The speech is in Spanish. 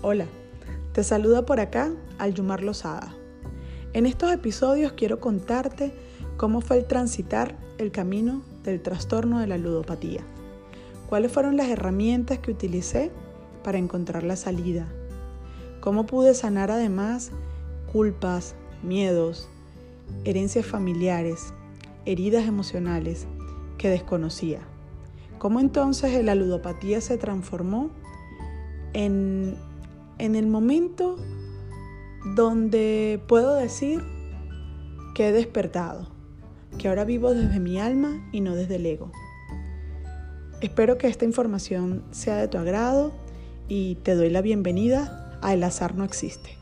Hola, te saluda por acá Alyumar Lozada. En estos episodios quiero contarte cómo fue el transitar el camino del trastorno de la ludopatía. Cuáles fueron las herramientas que utilicé para encontrar la salida. Cómo pude sanar además culpas, miedos, herencias familiares, heridas emocionales que desconocía. Cómo entonces la ludopatía se transformó en, en el momento donde puedo decir que he despertado, que ahora vivo desde mi alma y no desde el ego. Espero que esta información sea de tu agrado y te doy la bienvenida a El azar no existe.